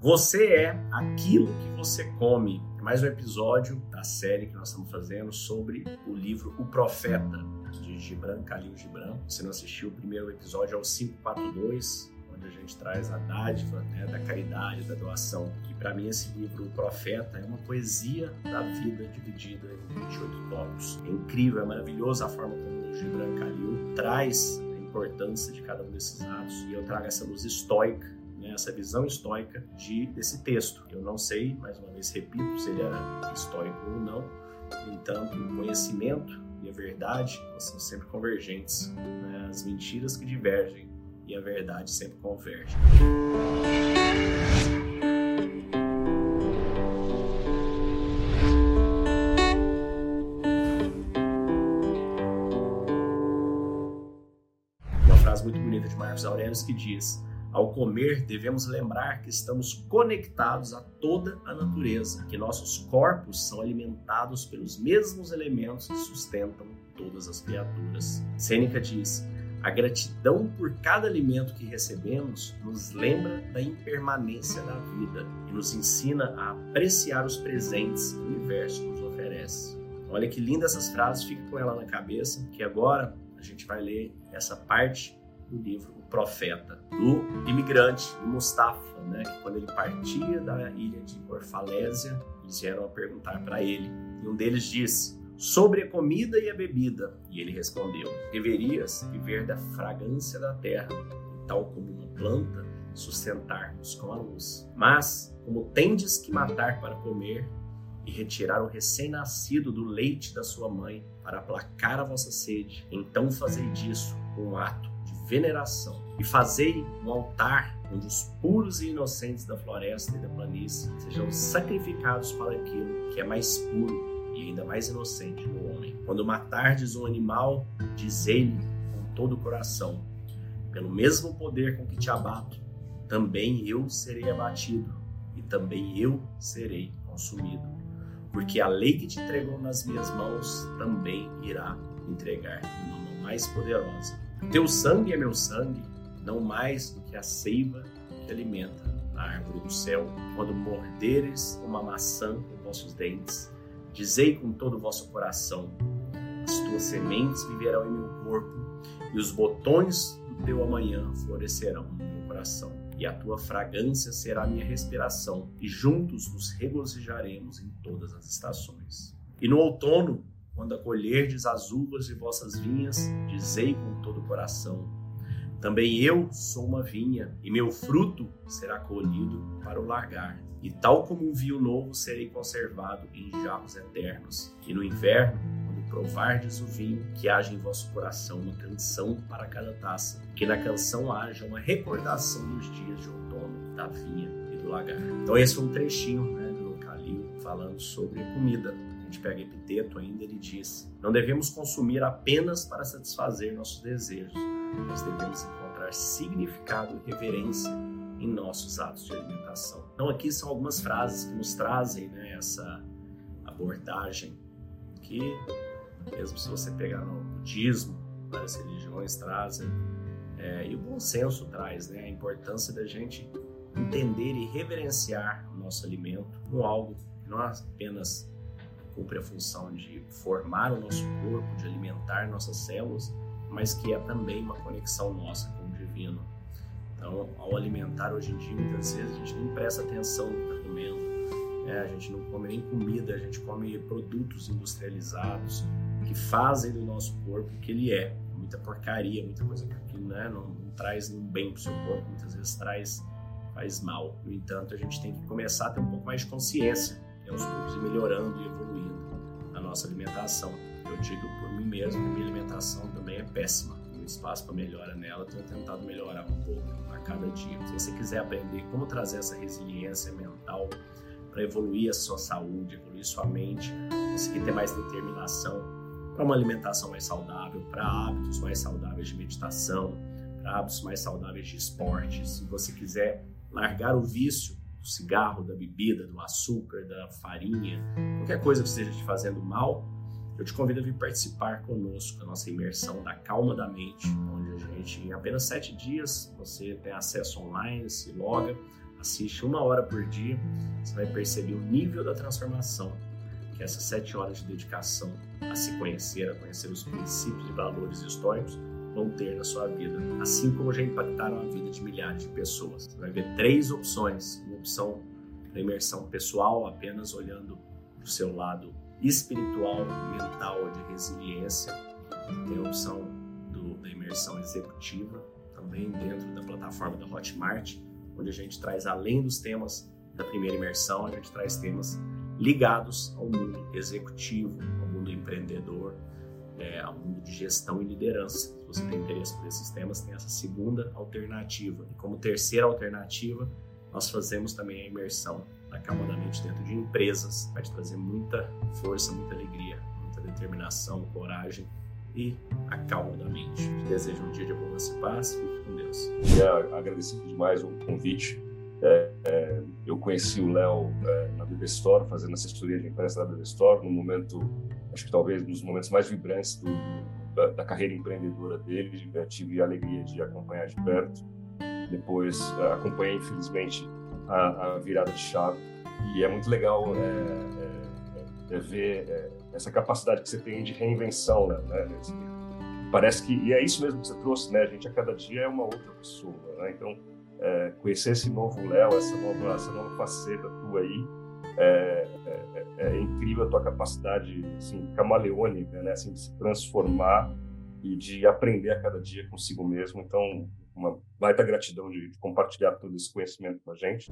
Você é aquilo que você come. Mais um episódio da série que nós estamos fazendo sobre o livro O Profeta, de Gibran Khalil Gibran. Se não assistiu o primeiro episódio, é o 542, onde a gente traz a dádiva né, da caridade, da doação. E para mim, esse livro, O Profeta, é uma poesia da vida dividida em 28 tópicos. É incrível, é maravilhoso a forma como o Gibran Khalil traz a importância de cada um desses atos. E eu trago essa luz estoica né, essa visão estoica de, desse texto. Eu não sei, mais uma vez repito, se ele era estoico ou não. No entanto, o conhecimento e a verdade são sempre convergentes. Né? As mentiras que divergem e a verdade sempre converge. Uma frase muito bonita de Marcos Aurelius que diz: ao comer, devemos lembrar que estamos conectados a toda a natureza, que nossos corpos são alimentados pelos mesmos elementos que sustentam todas as criaturas. Sêneca diz: a gratidão por cada alimento que recebemos nos lembra da impermanência da vida e nos ensina a apreciar os presentes que o universo nos oferece. Olha que linda essas frases, fica com ela na cabeça, que agora a gente vai ler essa parte do livro Profeta, do imigrante Mustafa, né, que quando ele partia da ilha de Orfalésia, eles vieram a perguntar para ele. E um deles disse: Sobre a comida e a bebida. E ele respondeu: Deverias viver da fragrância da terra, tal como uma planta, sustentar-nos com a luz. Mas, como tendes que matar para comer, e retirar o recém-nascido do leite da sua mãe para aplacar a vossa sede, então fazei disso um ato veneração. E fazei um altar onde os puros e inocentes da floresta e da planície sejam sacrificados para aquilo que é mais puro e ainda mais inocente no homem. Quando matardes um animal, dizei-lhe com todo o coração: pelo mesmo poder com que te abato, também eu serei abatido e também eu serei consumido. Porque a lei que te entregou nas minhas mãos também irá entregar uma mão mais poderosa teu sangue é meu sangue, não mais do que a seiva que alimenta a árvore do céu. Quando morderes uma maçã com vossos dentes, dizei com todo o vosso coração: as tuas sementes viverão em meu corpo, e os botões do teu amanhã florescerão no meu coração. E a tua fragrância será minha respiração, e juntos nos regozijaremos em todas as estações. E no outono quando acolherdes as uvas de vossas vinhas, dizei com todo o coração: Também eu sou uma vinha, e meu fruto será colhido para o largar. E tal como um vinho novo serei conservado em jarros eternos. E no inverno, quando provardes o vinho, que haja em vosso coração uma canção para cada taça, que na canção haja uma recordação dos dias de outono, da vinha e do lagar. Então esse foi um trechinho né, do Calil falando sobre comida gente pega Epiteto ainda, ele diz: Não devemos consumir apenas para satisfazer nossos desejos, mas devemos encontrar significado e reverência em nossos atos de alimentação. Então, aqui são algumas frases que nos trazem né, essa abordagem que, mesmo se você pegar no budismo, várias religiões trazem, é, e o bom senso traz né, a importância da gente entender e reverenciar o nosso alimento como algo não apenas cumpre a função de formar o nosso corpo, de alimentar nossas células, mas que é também uma conexão nossa com o divino. Então, ao alimentar hoje em dia, muitas vezes a gente nem presta atenção no que está comendo. Né? A gente não come nem comida, a gente come produtos industrializados que fazem do nosso corpo o que ele é. Muita porcaria, muita coisa que né, não, não traz nenhum bem para o seu corpo, muitas vezes traz faz mal. No entanto, a gente tem que começar a ter um pouco mais de consciência e aos poucos melhorando e evoluindo a nossa alimentação. Eu digo por mim mesmo que minha alimentação também é péssima. Tem espaço para melhora nela, tenho tentado melhorar um pouco a cada dia. Se você quiser aprender como trazer essa resiliência mental para evoluir a sua saúde, evoluir sua mente, conseguir ter mais determinação para uma alimentação mais saudável, para hábitos mais saudáveis de meditação, para hábitos mais saudáveis de esporte. Se você quiser largar o vício cigarro, da bebida, do açúcar, da farinha, qualquer coisa que esteja te fazendo mal, eu te convido a vir participar conosco da nossa imersão da Calma da Mente, onde a gente, em apenas sete dias, você tem acesso online, se loga, Assiste uma hora por dia, você vai perceber o nível da transformação que essas sete horas de dedicação a se conhecer, a conhecer os princípios e valores históricos vão ter na sua vida, assim como já impactaram a vida de milhares de pessoas. Você vai ver três opções: uma opção da imersão pessoal, apenas olhando para o seu lado espiritual, mental, de resiliência. Tem a opção do, da imersão executiva, também dentro da plataforma da Hotmart, onde a gente traz, além dos temas da primeira imersão, a gente traz temas ligados ao mundo executivo, ao mundo empreendedor, é, ao mundo de gestão e liderança. Se você tem interesse por esses temas, tem essa segunda alternativa. E como terceira alternativa, nós fazemos também a imersão na Calma da Mente dentro de empresas. Vai te trazer muita força, muita alegria, muita determinação, coragem e a calma da mente. Te desejo um dia de abundância e paz. Fique com Deus. Queria agradecer demais o convite. É, é, eu conheci o Léo é, na BB Store, fazendo assessoria de imprensa da BB Store, no momento, acho que talvez nos momentos mais vibrantes do, da, da, carreira empreendedora dele. tive a alegria de acompanhar de perto. Depois é, acompanhei, infelizmente, a, a, virada de chave. E é muito legal é, é, ver essa capacidade que você tem de reinvenção, né? Parece que e é isso mesmo que você trouxe, né? A gente a cada dia é uma outra pessoa, né? Então é, conhecer esse novo Léo, essa nova, essa nova faceta tua aí, é, é, é, incrível a tua capacidade assim, camaleônica, né? Assim, de se transformar e de aprender a cada dia consigo mesmo. Então, uma baita gratidão de, de compartilhar todo esse conhecimento com a gente.